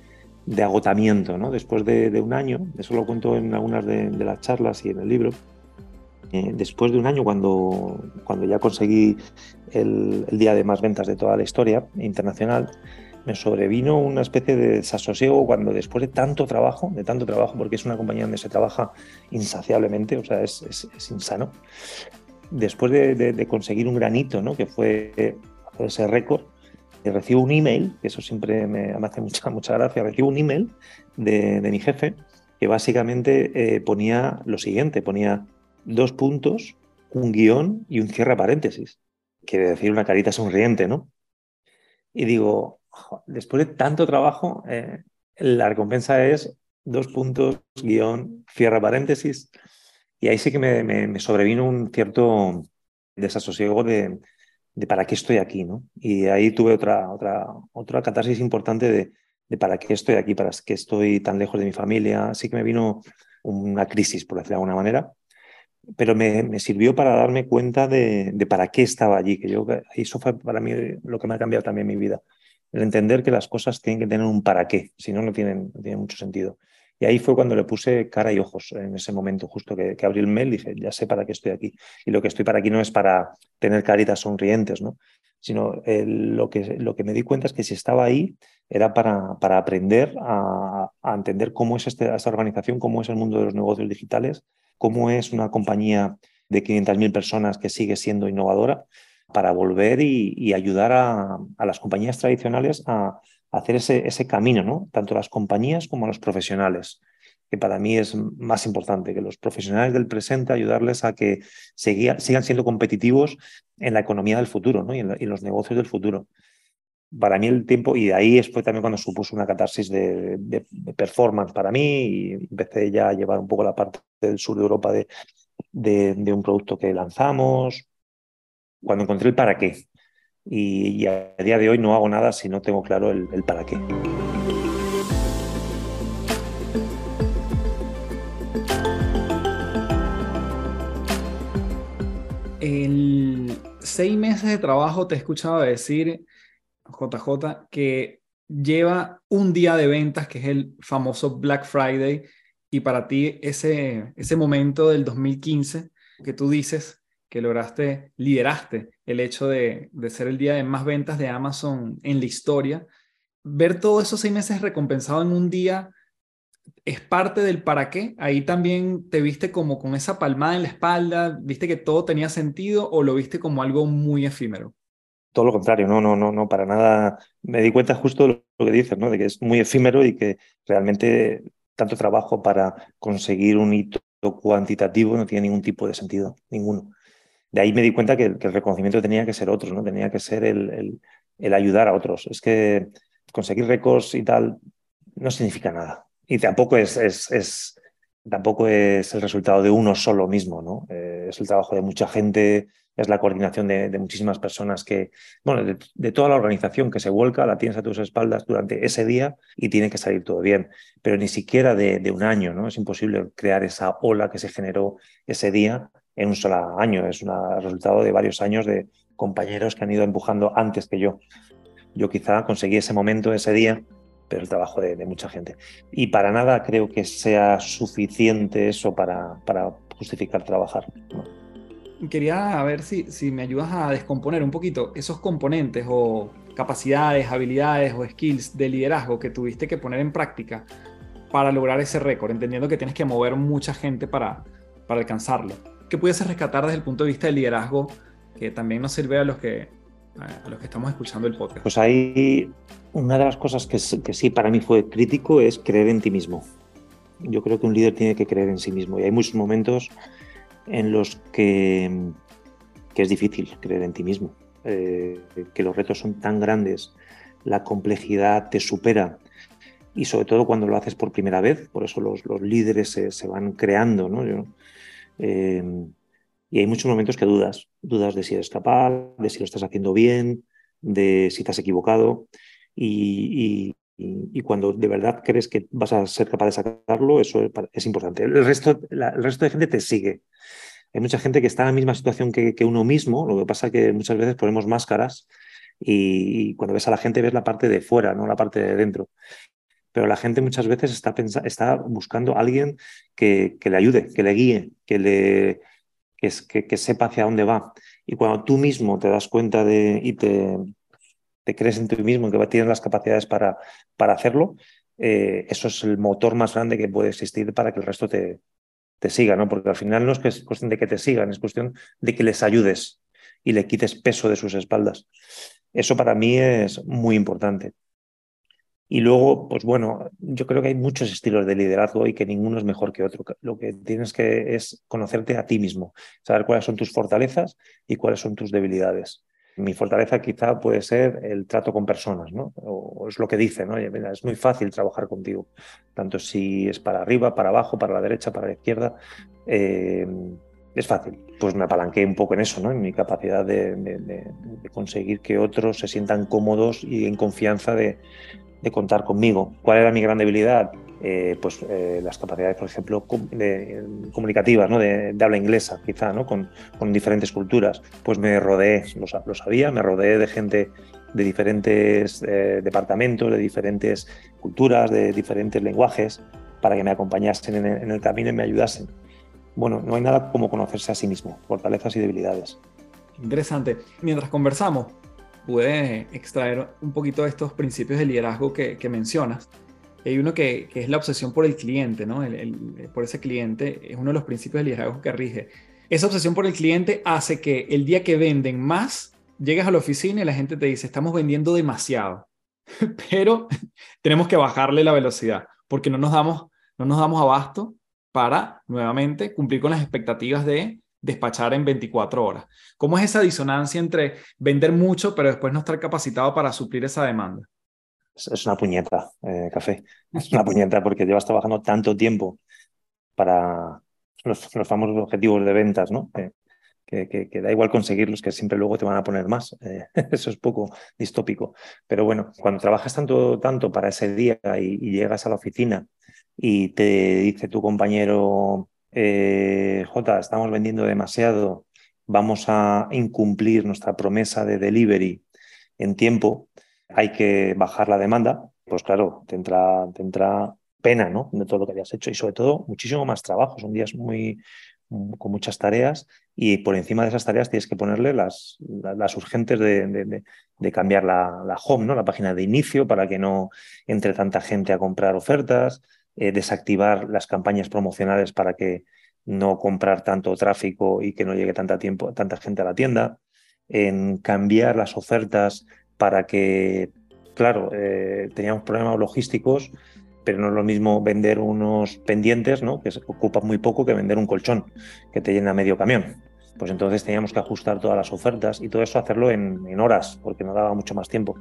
[SPEAKER 2] de agotamiento, ¿no? Después de, de, un año, eso lo cuento en algunas de, de las charlas y en el libro, eh, después de un año cuando, cuando ya conseguí el, el, día de más ventas de toda la historia internacional, me sobrevino una especie de desasosiego cuando después de tanto trabajo, de tanto trabajo, porque es una compañía donde se trabaja insaciablemente, o sea, es, es, insano, después de, conseguir un granito, ¿no? que fue ese récord, recibo un email, que eso siempre me, hace mucha, mucha gracia, recibo un email de, mi jefe que básicamente eh, ponía lo siguiente, ponía dos puntos, un guion y un cierre paréntesis. Quiere decir una carita sonriente, ¿no? Y digo, después de tanto trabajo, eh, la recompensa es dos puntos, guion, cierra paréntesis. Y ahí sí que me, sobrevino un cierto desasosiego de, para qué estoy aquí, ¿no? Y ahí tuve otra, otra, otra catarsis importante de, para qué estoy aquí, para qué estoy tan lejos de mi familia. Sí que me vino una crisis, por decirlo de alguna manera, pero me, me sirvió para darme cuenta de, de, para qué estaba allí, que yo, eso fue para mí lo que me ha cambiado también mi vida el entender que las cosas tienen que tener un para qué, si no, no tienen, no mucho sentido. Y ahí fue cuando le puse cara y ojos en ese momento, justo que, abrí el mail, dije, ya sé para qué estoy aquí. Y lo que estoy para aquí no es para tener caritas sonrientes, ¿no? sino lo, que, lo que me di cuenta es que si estaba ahí era para, para aprender a, entender cómo es este, esta organización, cómo es el mundo de los negocios digitales, cómo es una compañía de 500.000 personas que sigue siendo innovadora para volver y, ayudar a, las compañías tradicionales a, hacer ese, camino, ¿no? tanto las compañías como los profesionales, que para mí es más importante, que los profesionales del presente ayudarles a que sigan siendo competitivos en la economía del futuro ¿no? y, en los negocios del futuro. Para mí el tiempo, y de ahí fue también cuando supuso una catarsis de, performance para mí y empecé ya a llevar un poco la parte del sur de Europa de, de un producto que lanzamos, cuando encontré el para qué. Y, a día de hoy no hago nada si no tengo claro el, para qué.
[SPEAKER 1] En seis meses de trabajo te he escuchado decir, JJ, que lleva un día de ventas, que es el famoso Black Friday, y para ti ese, ese momento del 2015 que tú dices, que lograste, lideraste el hecho de, ser el día de más ventas de Amazon en la historia. Ver todos esos seis meses recompensado en un día es parte del para qué. Ahí también te viste como con esa palmada en la espalda, viste que todo tenía sentido o lo viste como algo muy efímero.
[SPEAKER 2] Todo lo contrario, no, no, no, no, para nada. Me di cuenta justo de lo que dices, ¿no? De que es muy efímero y que realmente tanto trabajo para conseguir un hito cuantitativo no tiene ningún tipo de sentido, ninguno de ahí me di cuenta que, el reconocimiento tenía que ser otro, ¿no? Tenía que ser el, ayudar a otros. Es que conseguir récords y tal no significa nada. Y tampoco es, es, tampoco es el resultado de uno solo mismo, ¿no? Eh, es el trabajo de mucha gente, es la coordinación de, muchísimas personas que, bueno, de, toda la organización que se vuelca, la tienes a tus espaldas durante ese día y tiene que salir todo bien. Pero ni siquiera de, de un año, ¿no? Es imposible crear esa ola que se generó ese día en un solo año, es un resultado de varios años de compañeros que han ido empujando antes que yo. Yo quizá conseguí ese momento, ese día, pero el trabajo de, mucha gente. Y para nada creo que sea suficiente eso para, para justificar trabajar.
[SPEAKER 1] Quería ver si, si me ayudas a descomponer un poquito esos componentes o capacidades, habilidades o skills de liderazgo que tuviste que poner en práctica para lograr ese récord, entendiendo que tienes que mover mucha gente para, para alcanzarlo. ¿Qué pudiese rescatar desde el punto de vista del liderazgo que también nos sirve a los que, a los que estamos escuchando el podcast?
[SPEAKER 2] Pues ahí una de las cosas que, que sí para mí fue crítico es creer en ti mismo. Yo creo que un líder tiene que creer en sí mismo y hay muchos momentos en los que, que es difícil creer en ti mismo, eh, que los retos son tan grandes, la complejidad te supera y sobre todo cuando lo haces por primera vez, por eso los, los líderes se, se, van creando. ¿no? Yo, Em, y hay muchos momentos que dudas, dudas de si eres capaz, de si lo estás haciendo bien, de si te has equivocado. Y, cuando de verdad crees que vas a ser capaz de sacarlo, eso es, importante. El resto, el resto de gente te sigue. Hay mucha gente que está en la misma situación que, uno mismo, lo que pasa es que muchas veces ponemos máscaras y, cuando ves a la gente ves la parte de fuera, no la parte de dentro pero la gente muchas veces está, está buscando alguien que, que, le ayude, que le guíe, que, le, que, sepa hacia dónde va. Y cuando tú mismo te das cuenta de, y te, crees en ti mismo, que tienes las capacidades para, para hacerlo, eh, eso es el motor más grande que puede existir para que el resto te, te siga, ¿no? Porque al final no es, es cuestión de que te sigan, es cuestión de que les ayudes y le quites peso de sus espaldas. Eso para mí es muy importante. Y luego, pues bueno, yo creo que hay muchos estilos de liderazgo y que ninguno es mejor que otro. Lo que tienes que es conocerte a ti mismo, saber cuáles son tus fortalezas y cuáles son tus debilidades. Mi fortaleza quizá puede ser el trato con personas, ¿no? O, es lo que dicen, ¿no? es muy fácil trabajar contigo, tanto si es para arriba, para abajo, para la derecha, para la izquierda. Eh, es fácil. Pues me apalanqué un poco en eso, ¿no? En mi capacidad de, conseguir que otros se sientan cómodos y en confianza de, contar conmigo. ¿Cuál era mi gran debilidad? Eh, pues eh, las capacidades, por ejemplo, comunicativas, ¿no? de, habla inglesa, quizá, ¿no? con, diferentes culturas. Pues me rodeé, lo, sabía, me rodeé de gente de diferentes eh, departamentos, de diferentes culturas, de diferentes lenguajes, para que me acompañasen en el camino y me ayudasen bueno, no hay nada como conocerse a sí mismo, fortalezas y debilidades.
[SPEAKER 1] Interesante. Mientras conversamos, pude extraer un poquito de estos principios de liderazgo que, mencionas. Hay uno que, es la obsesión por el cliente, ¿no? por ese cliente es uno de los principios de liderazgo que rige. Esa obsesión por el cliente hace que el día que venden más, llegues a la oficina y la gente te dice, estamos vendiendo demasiado, pero tenemos que bajarle la velocidad porque no nos damos, no nos damos abasto para nuevamente cumplir con las expectativas de despachar en 24 horas. ¿Cómo es esa disonancia entre vender mucho pero después no estar capacitado para suplir esa demanda?
[SPEAKER 2] Es una puñeta, eh, café. Es una puñeta porque llevas trabajando tanto tiempo para los, famosos objetivos de ventas, ¿no? que, da igual conseguirlos, que siempre luego te van a poner más. Eh, eso es poco distópico. Pero bueno, cuando trabajas tanto, tanto para ese día y llegas a la oficina y te dice tu compañero, eh, J, estamos vendiendo demasiado, vamos a incumplir nuestra promesa de delivery en tiempo, hay que bajar la demanda, pues claro, te entra, te entra pena ¿no? de todo lo que habías hecho y sobre todo muchísimo más trabajo. Son días muy, con muchas tareas y por encima de esas tareas tienes que ponerle las, las urgentes de, de, cambiar la, la, home, ¿no? la página de inicio para que no entre tanta gente a comprar ofertas, eh, desactivar las campañas promocionales para que no comprar tanto tráfico y que no llegue tanta, tiempo, tanta gente a la tienda, en cambiar las ofertas para que, claro, eh, teníamos problemas logísticos, pero no es lo mismo vender unos pendientes, ¿no? que ocupan muy poco, que vender un colchón que te llena medio camión. Pues entonces teníamos que ajustar todas las ofertas y todo eso hacerlo en, en horas, porque no daba mucho más tiempo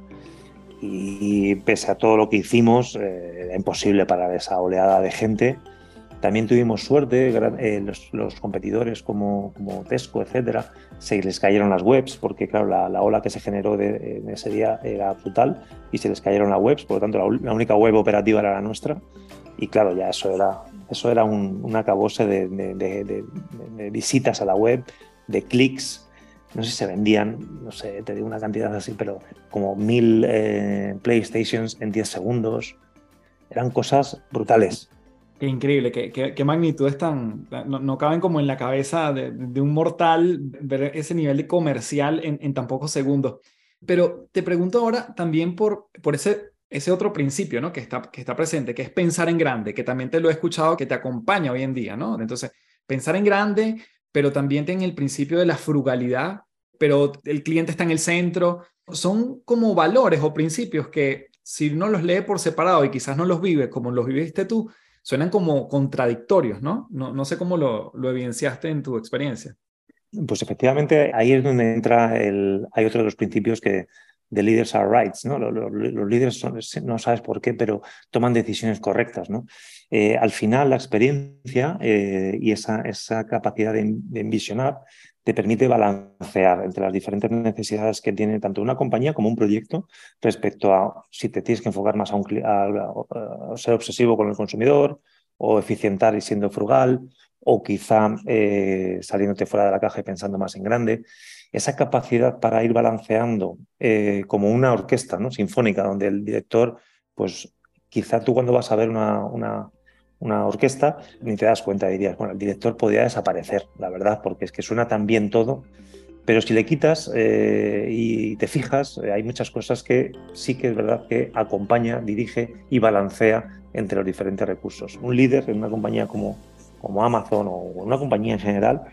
[SPEAKER 2] y pese a todo lo que hicimos, eh, era imposible parar esa oleada de gente. También tuvimos suerte, eh, los, competidores como, como, Tesco, etcétera, se les cayeron las webs, porque claro, la, ola que se generó en ese día era brutal y se les cayeron las webs, por lo tanto la, única web operativa era la nuestra. Y claro, ya eso era, eso era un, un acabose de, de visitas a la web, de clics, no sé si se vendían, no sé, te digo una cantidad así, pero como mil eh, PlayStations en 10 segundos. Eran cosas brutales.
[SPEAKER 1] Qué increíble, qué, qué, magnitudes tan... No, caben como en la cabeza de, un mortal ver ese nivel de comercial en, en, tan pocos segundos. Pero te pregunto ahora también por, por ese, ese otro principio ¿no? que, está, que está presente, que es pensar en grande, que también te lo he escuchado, que te acompaña hoy en día. ¿no? Entonces, pensar en grande, pero también tienen el principio de la frugalidad, pero el cliente está en el centro. Son como valores o principios que si uno los lee por separado y quizás no los vive como los viviste tú, suenan como contradictorios, ¿no? No, sé cómo lo, evidenciaste en tu experiencia.
[SPEAKER 2] Pues efectivamente, ahí es donde entra el. Hay otro de los principios que the leaders are rights, ¿no? Los, líderes son, no sabes por qué, pero toman decisiones correctas, ¿no? Eh, al final, la experiencia eh, y esa, esa capacidad de, envisionar te permite balancear entre las diferentes necesidades que tiene tanto una compañía como un proyecto respecto a si te tienes que enfocar más a, un, a, ser obsesivo con el consumidor o eficientar y siendo frugal o quizá eh, saliéndote fuera de la caja y pensando más en grande esa capacidad para ir balanceando eh, como una orquesta ¿no? sinfónica, donde el director, pues quizá tú cuando vas a ver una, una, orquesta ni te das cuenta, dirías, bueno, el director podría desaparecer, la verdad, porque es que suena tan bien todo, pero si le quitas eh, y te fijas, eh, hay muchas cosas que sí que es verdad que acompaña, dirige y balancea entre los diferentes recursos. Un líder en una compañía como, como Amazon o una compañía en general,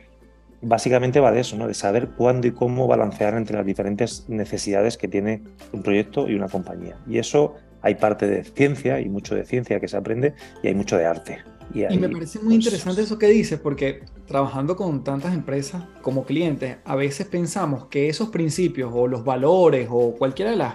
[SPEAKER 2] básicamente va de eso, ¿no? de saber cuándo y cómo balancear entre las diferentes necesidades que tiene un proyecto y una compañía. Y eso hay parte de ciencia y mucho de ciencia que se aprende y hay mucho de arte.
[SPEAKER 1] Y, me parece muy pues, interesante eso que dices, porque trabajando con tantas empresas como clientes, a veces pensamos que esos principios o los valores o cualquiera de las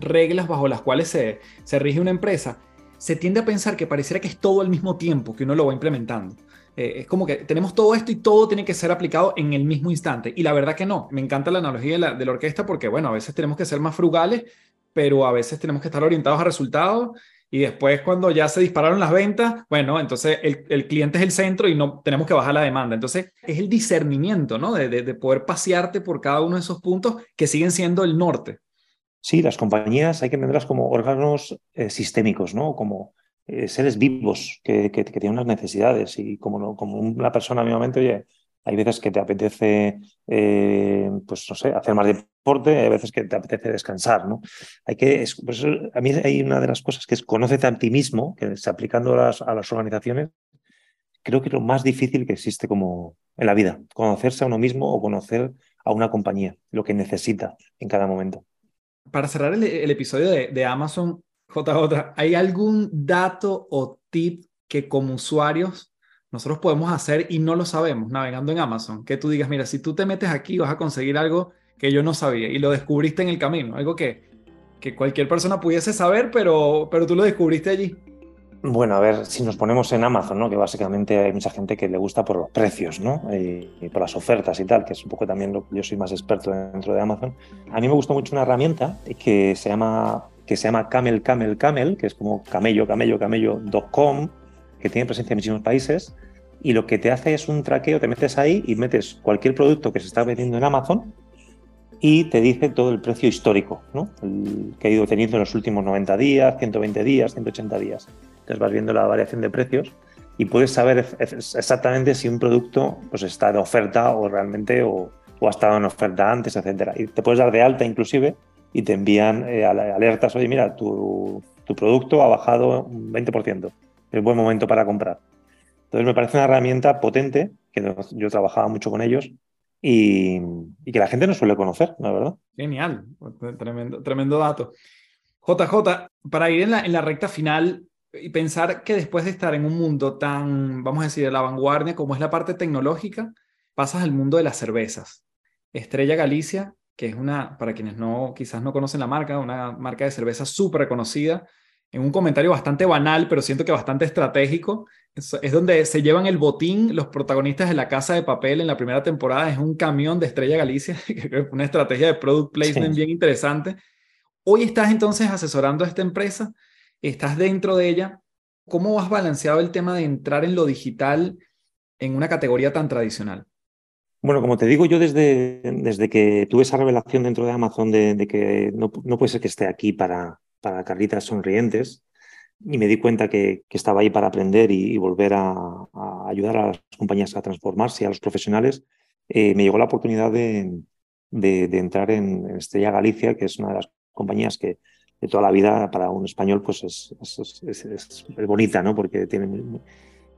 [SPEAKER 1] reglas bajo las cuales se, se rige una empresa, se tiende a pensar que pareciera que es todo al mismo tiempo que uno lo va implementando. Eh, es como que tenemos todo esto y todo tiene que ser aplicado en el mismo instante. Y la verdad que no. Me encanta la analogía de la, de la orquesta porque, bueno, a veces tenemos que ser más frugales, pero a veces tenemos que estar orientados a resultados y después cuando ya se dispararon las ventas, bueno, entonces el, cliente es el centro y no tenemos que bajar la demanda. Entonces es el discernimiento, ¿no? De, de, poder pasearte por cada uno de esos puntos que siguen siendo el norte.
[SPEAKER 2] Sí, las compañías hay que entenderlas como órganos eh, sistémicos, ¿no? Como eh, seres vivos que, tienen unas necesidades y como, una persona mismamente, oye, hay veces que te apetece, eh, pues no sé, hacer más deporte, hay veces que te apetece descansar, ¿no? Hay que, a mí hay una de las cosas que es conócete a ti mismo, que es aplicando a las, organizaciones, creo que es lo más difícil que existe como en la vida, conocerse a uno mismo o conocer a una compañía, lo que necesita en cada momento.
[SPEAKER 1] Para cerrar el, episodio de Amazon, JJ, ¿hay algún dato o tip que como usuarios nosotros podemos hacer y no lo sabemos navegando en Amazon. Que tú digas, mira, si tú te metes aquí vas a conseguir algo que yo no sabía y lo descubriste en el camino, algo que, que cualquier persona pudiese saber, pero, pero tú lo descubriste allí.
[SPEAKER 2] Bueno, a ver, si nos ponemos en Amazon, ¿no? que básicamente hay mucha gente que le gusta por los precios ¿no? y, por las ofertas y tal, que es un poco también lo que yo soy más experto dentro de Amazon. A mí me gustó mucho una herramienta que se llama, que se llama Camel Camel Camel, que es como camello, camello, camello.com, que tiene presencia en muchísimos países y lo que te hace es un traqueo, te metes ahí y metes cualquier producto que se está vendiendo en Amazon y te dice todo el precio histórico, ¿no? El que ha ido teniendo en los últimos 90 días, 120 días, 180 días. Entonces vas viendo la variación de precios y puedes saber exactamente si un producto pues, está de oferta o realmente o, ha estado en oferta antes, etcétera. Y te puedes dar de alta inclusive y te envían eh, alertas, oye, mira, tu, tu producto ha bajado un 20% es buen momento para comprar. Entonces me parece una herramienta potente, que yo trabajaba mucho con ellos y, que la gente no suele conocer, la verdad.
[SPEAKER 1] Genial, tremendo, tremendo dato. JJ, para ir en la, en la recta final y pensar que después de estar en un mundo tan, vamos a decir, de la vanguardia como es la parte tecnológica, pasas al mundo de las cervezas. Estrella Galicia, que es una, para quienes no, quizás no conocen la marca, una marca de cerveza súper reconocida, en un comentario bastante banal, pero siento que bastante estratégico. Es, donde se llevan el botín los protagonistas de La Casa de Papel en la primera temporada. Es un camión de Estrella Galicia, una estrategia de product placement bien interesante. Hoy estás entonces asesorando a esta empresa, estás dentro de ella. ¿Cómo has balanceado el tema de entrar en lo digital en una categoría tan tradicional?
[SPEAKER 2] Bueno, como te digo, yo desde, desde que tuve esa revelación dentro de Amazon de, de que no, no, puede ser que esté aquí para, para Carlitas Sonrientes y me di cuenta que, estaba ahí para aprender y, volver a, ayudar a las compañías a transformarse, a los profesionales. Eh, me llegó la oportunidad de, entrar en, Estrella Galicia, que es una de las compañías que de toda la vida para un español pues es, es, bonita, ¿no? porque tiene,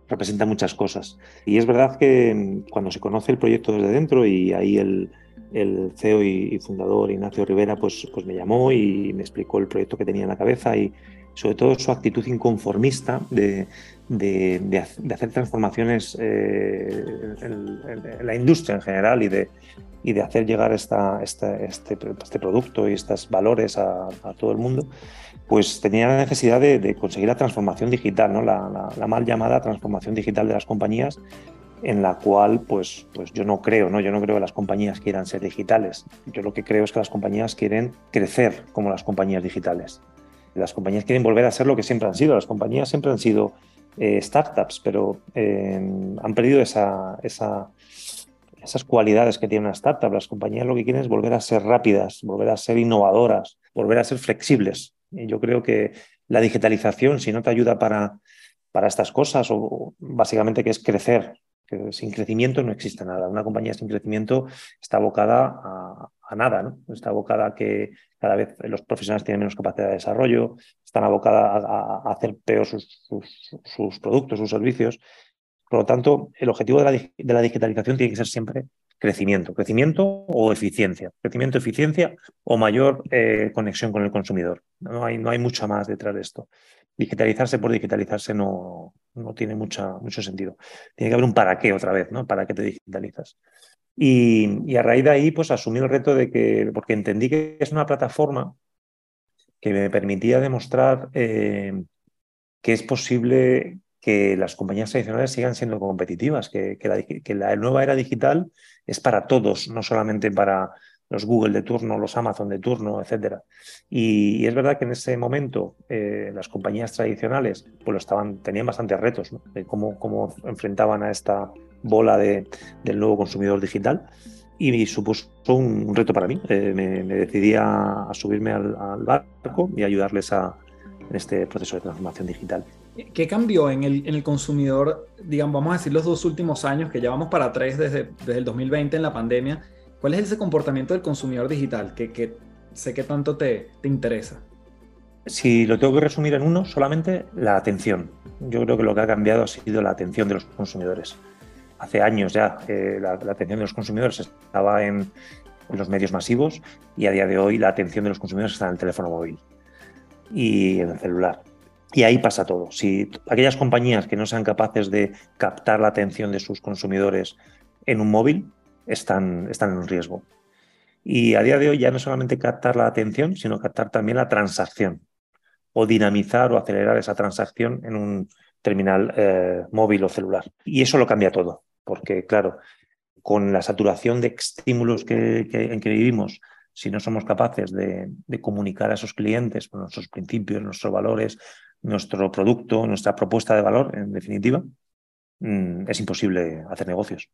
[SPEAKER 2] representa muchas cosas. Y es verdad que cuando se conoce el proyecto desde dentro y ahí el, el CEO y, fundador Ignacio Rivera pues, pues me llamó y me explicó el proyecto que tenía en la cabeza y sobre todo su actitud inconformista de, de, hacer transformaciones eh, en, la industria en general y de, y de hacer llegar esta, este, este, producto y estos valores a, todo el mundo, pues tenía la necesidad de, conseguir la transformación digital, ¿no? la, mal llamada transformación digital de las compañías en la cual pues, pues yo no creo, ¿no? Yo no creo que las compañías quieran ser digitales. Yo lo que creo es que las compañías quieren crecer como las compañías digitales. Las compañías quieren volver a ser lo que siempre han sido. Las compañías siempre han sido eh, startups, pero eh, han perdido esa, esas cualidades que tiene una startup. Las compañías lo que quieren es volver a ser rápidas, volver a ser innovadoras, volver a ser flexibles. Y yo creo que la digitalización, si no te ayuda para, para estas cosas, o básicamente que es crecer, que sin crecimiento no existe nada. Una compañía sin crecimiento está abocada a, nada, ¿no? Está abocada a que cada vez los profesionales tienen menos capacidad de desarrollo, están abocadas a, hacer peor sus, sus, productos, sus servicios. Por lo tanto, el objetivo de la, de la, digitalización tiene que ser siempre crecimiento, crecimiento o eficiencia, crecimiento, eficiencia o mayor eh, conexión con el consumidor. No hay, no hay mucho más detrás de esto. Digitalizarse por digitalizarse no, no tiene mucha, mucho sentido. Tiene que haber un para qué otra vez, ¿no? ¿Para qué te digitalizas? Y, a raíz de ahí, pues asumí el reto de que, porque entendí que es una plataforma que me permitía demostrar eh, que es posible que las compañías tradicionales sigan siendo competitivas, que, la, nueva era digital es para todos, no solamente para los Google de turno, los Amazon de turno, etc. Y, es verdad que en ese momento eh, las compañías tradicionales pues estaban, tenían bastantes retos de cómo, cómo enfrentaban a esta bola de, del nuevo consumidor digital y supuso un, reto para mí. Eh, me, decidí a, subirme al, al, barco y ayudarles a, en este proceso de transformación digital.
[SPEAKER 1] ¿Qué cambió en el, consumidor, digamos, vamos a decir los dos últimos años, que llevamos para tres desde, el 2020 en la pandemia? ¿Cuál es ese comportamiento del consumidor digital que, sé que tanto te, te interesa?
[SPEAKER 2] Si lo tengo que resumir en uno, solamente la atención. Yo creo que lo que ha cambiado ha sido la atención de los consumidores. Hace años ya eh, la, atención de los consumidores estaba en los medios masivos y a día de hoy la atención de los consumidores está en el teléfono móvil y en el celular. Y ahí pasa todo. Si aquellas compañías que no sean capaces de captar la atención de sus consumidores en un móvil, están, están en un riesgo. Y a día de hoy ya no solamente captar la atención, sino captar también la transacción o dinamizar o acelerar esa transacción en un terminal eh, móvil o celular. Y eso lo cambia todo, porque claro, con la saturación de estímulos en que vivimos, si no somos capaces de, comunicar a esos clientes con nuestros principios, nuestros valores, nuestro producto, nuestra propuesta de valor, en definitiva, mm, es imposible hacer negocios.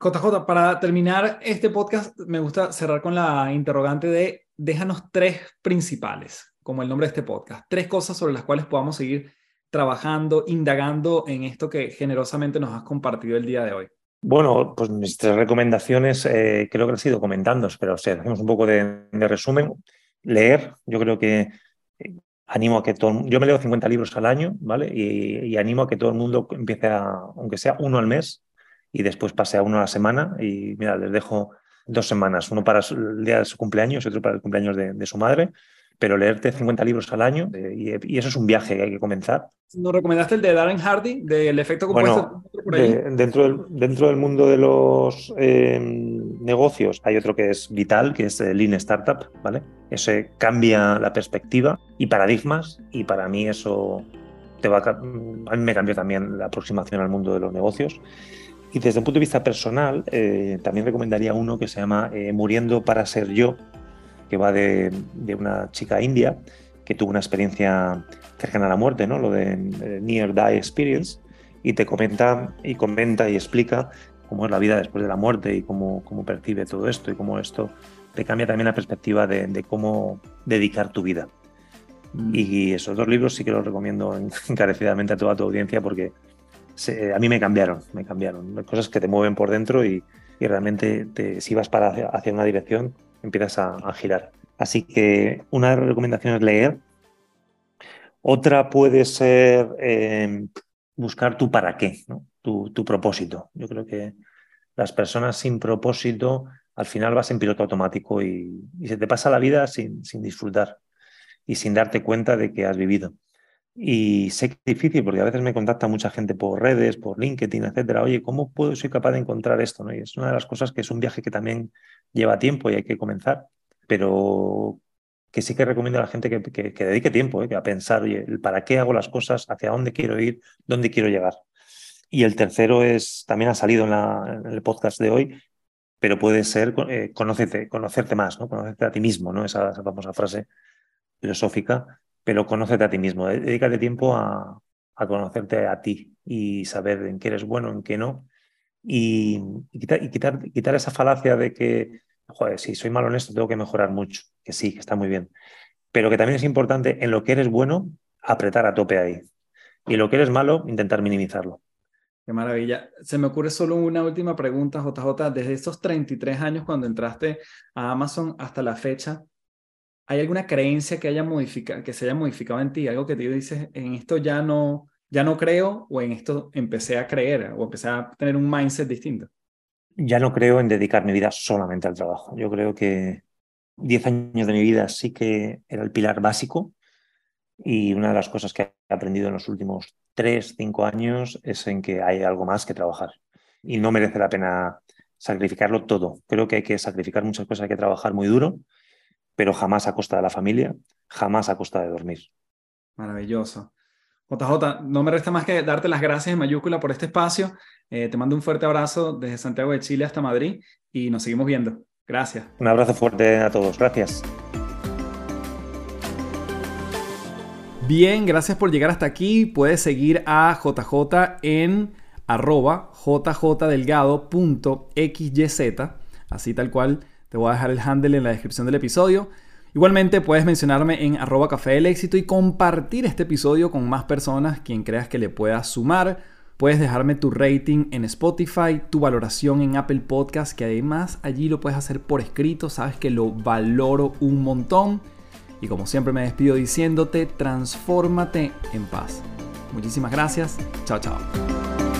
[SPEAKER 1] JJ, para terminar este podcast, me gusta cerrar con la interrogante de déjanos tres principales, como el nombre de este podcast, tres cosas sobre las cuales podamos seguir trabajando, indagando en esto que generosamente nos has compartido el día de hoy.
[SPEAKER 2] Bueno, pues mis tres recomendaciones eh, creo que han sido comentando, pero o sea, hacemos un poco de, de resumen. Leer, yo creo que animo a que todo yo me leo 50 libros al año, ¿vale? Y, animo a que todo el mundo empiece a, aunque sea uno al mes, y después pase a uno a la semana. Y mira, les dejo dos semanas, uno para el día de su cumpleaños y otro para el cumpleaños de su madre pero leerte 50 libros al año eh, y, eso es un viaje que hay que comenzar.
[SPEAKER 1] ¿Nos recomendaste el de Darren Hardy, del efecto compuesto?
[SPEAKER 2] dentro, del, dentro del mundo de los eh, negocios hay otro que es vital, que es Lean Startup, ¿vale? Ese cambia la perspectiva y paradigmas y para mí eso te va a, a mí me cambió también la aproximación al mundo de los negocios. Y desde un punto de vista personal, eh, también recomendaría uno que se llama Muriendo para ser yo, que va de, una chica india que tuvo una experiencia cercana a la muerte, ¿no? lo de eh, Near Die Experience, y te comenta y comenta y explica cómo es la vida después de la muerte y cómo, cómo percibe todo esto y cómo esto te cambia también la perspectiva de, cómo dedicar tu vida. Mm. Y esos dos libros sí que los recomiendo encarecidamente a toda tu audiencia porque a mí me cambiaron, me cambiaron. Cosas que te mueven por dentro y, realmente te, si vas para hacia una dirección, empiezas a, girar. Así que una recomendación es leer. Otra puede ser eh, buscar tu para qué, tu, propósito. Yo creo que las personas sin propósito al final vas en piloto automático y, se te pasa la vida sin, disfrutar y sin darte cuenta de que has vivido. Y sé que es difícil porque a veces me contacta mucha gente por redes, por LinkedIn, etcétera. Oye, ¿cómo puedo, soy capaz de encontrar esto? ¿no? Y es una de las cosas que es un viaje que también lleva tiempo y hay que comenzar, pero que sí que recomiendo a la gente que, que, dedique tiempo ¿eh? a pensar, oye, para qué hago las cosas, hacia dónde quiero ir, dónde quiero llegar. Y el tercero es, también ha salido en, el podcast de hoy, pero puede ser eh, conocerte, conocerte más, ¿no? conocerte a ti mismo, ¿no? esa, famosa frase filosófica pero conócete a ti mismo, dedícate tiempo a, conocerte a ti y saber en qué eres bueno, en qué no, y, quitar, quitar, esa falacia de que, joder, si soy malo en esto, tengo que mejorar mucho, que sí, que está muy bien, pero que también es importante en lo que eres bueno, apretar a tope ahí, y en lo que eres malo, intentar minimizarlo.
[SPEAKER 1] Qué maravilla. Se me ocurre solo una última pregunta, JJ. Desde estos 33 años cuando entraste a Amazon hasta la fecha, ¿Hay alguna creencia que, haya modificado, que se haya modificado en ti? Algo que te dices, en esto ya no, ya no creo o en esto empecé a creer o empecé a tener un mindset distinto.
[SPEAKER 2] ya no creo en dedicar mi vida solamente al trabajo. Yo creo que 10 años de mi vida sí que era el pilar básico y una de las cosas que he aprendido en los últimos 3, 5 años es en que hay algo más que trabajar y no merece la pena sacrificarlo todo. Creo que hay que sacrificar muchas cosas, hay que trabajar muy duro, pero jamás a costa de la familia, jamás a costa de dormir.
[SPEAKER 1] Maravilloso. JJ, no me resta más que darte las gracias en mayúscula por este espacio. Eh, te mando un fuerte abrazo desde Santiago de Chile hasta Madrid y nos seguimos viendo. Gracias.
[SPEAKER 2] Un abrazo fuerte a todos. Gracias.
[SPEAKER 1] Bien, gracias por llegar hasta aquí. Puedes seguir a JJ en arroba jjdelgado.xyz, así tal cual. Te voy a dejar el handle en la descripción del episodio. Igualmente puedes mencionarme en arroba café del éxito y compartir este episodio con más personas quien creas que le pueda sumar. Puedes dejarme tu rating en Spotify, tu valoración en Apple Podcast, que además allí lo puedes hacer por escrito, sabes que lo valoro un montón. Y como siempre me despido diciéndote, transfórmate en paz. Muchísimas gracias, chao chao.